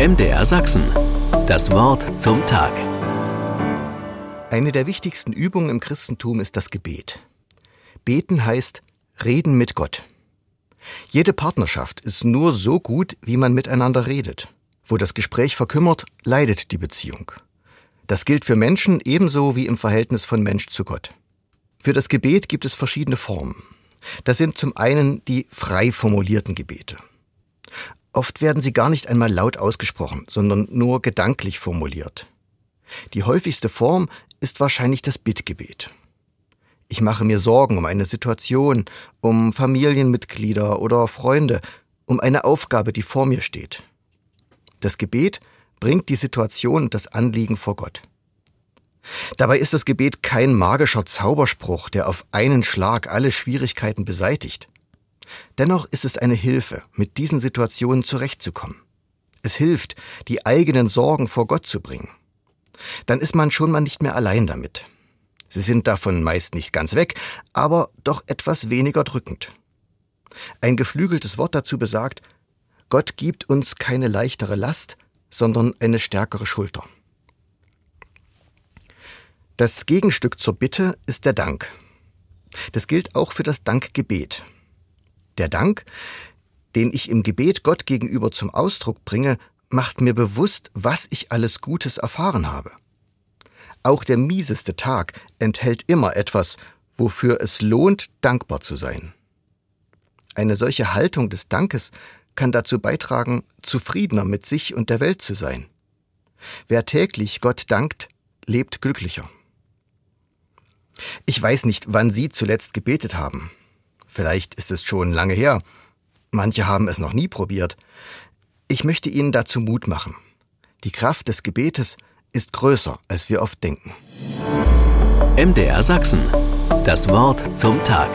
MDR Sachsen. Das Wort zum Tag. Eine der wichtigsten Übungen im Christentum ist das Gebet. Beten heißt reden mit Gott. Jede Partnerschaft ist nur so gut, wie man miteinander redet. Wo das Gespräch verkümmert, leidet die Beziehung. Das gilt für Menschen ebenso wie im Verhältnis von Mensch zu Gott. Für das Gebet gibt es verschiedene Formen. Das sind zum einen die frei formulierten Gebete. Oft werden sie gar nicht einmal laut ausgesprochen, sondern nur gedanklich formuliert. Die häufigste Form ist wahrscheinlich das Bittgebet. Ich mache mir Sorgen um eine Situation, um Familienmitglieder oder Freunde, um eine Aufgabe, die vor mir steht. Das Gebet bringt die Situation und das Anliegen vor Gott. Dabei ist das Gebet kein magischer Zauberspruch, der auf einen Schlag alle Schwierigkeiten beseitigt. Dennoch ist es eine Hilfe, mit diesen Situationen zurechtzukommen. Es hilft, die eigenen Sorgen vor Gott zu bringen. Dann ist man schon mal nicht mehr allein damit. Sie sind davon meist nicht ganz weg, aber doch etwas weniger drückend. Ein geflügeltes Wort dazu besagt, Gott gibt uns keine leichtere Last, sondern eine stärkere Schulter. Das Gegenstück zur Bitte ist der Dank. Das gilt auch für das Dankgebet. Der Dank, den ich im Gebet Gott gegenüber zum Ausdruck bringe, macht mir bewusst, was ich alles Gutes erfahren habe. Auch der mieseste Tag enthält immer etwas, wofür es lohnt, dankbar zu sein. Eine solche Haltung des Dankes kann dazu beitragen, zufriedener mit sich und der Welt zu sein. Wer täglich Gott dankt, lebt glücklicher. Ich weiß nicht, wann Sie zuletzt gebetet haben. Vielleicht ist es schon lange her. Manche haben es noch nie probiert. Ich möchte Ihnen dazu Mut machen. Die Kraft des Gebetes ist größer, als wir oft denken. MDR Sachsen. Das Wort zum Tag.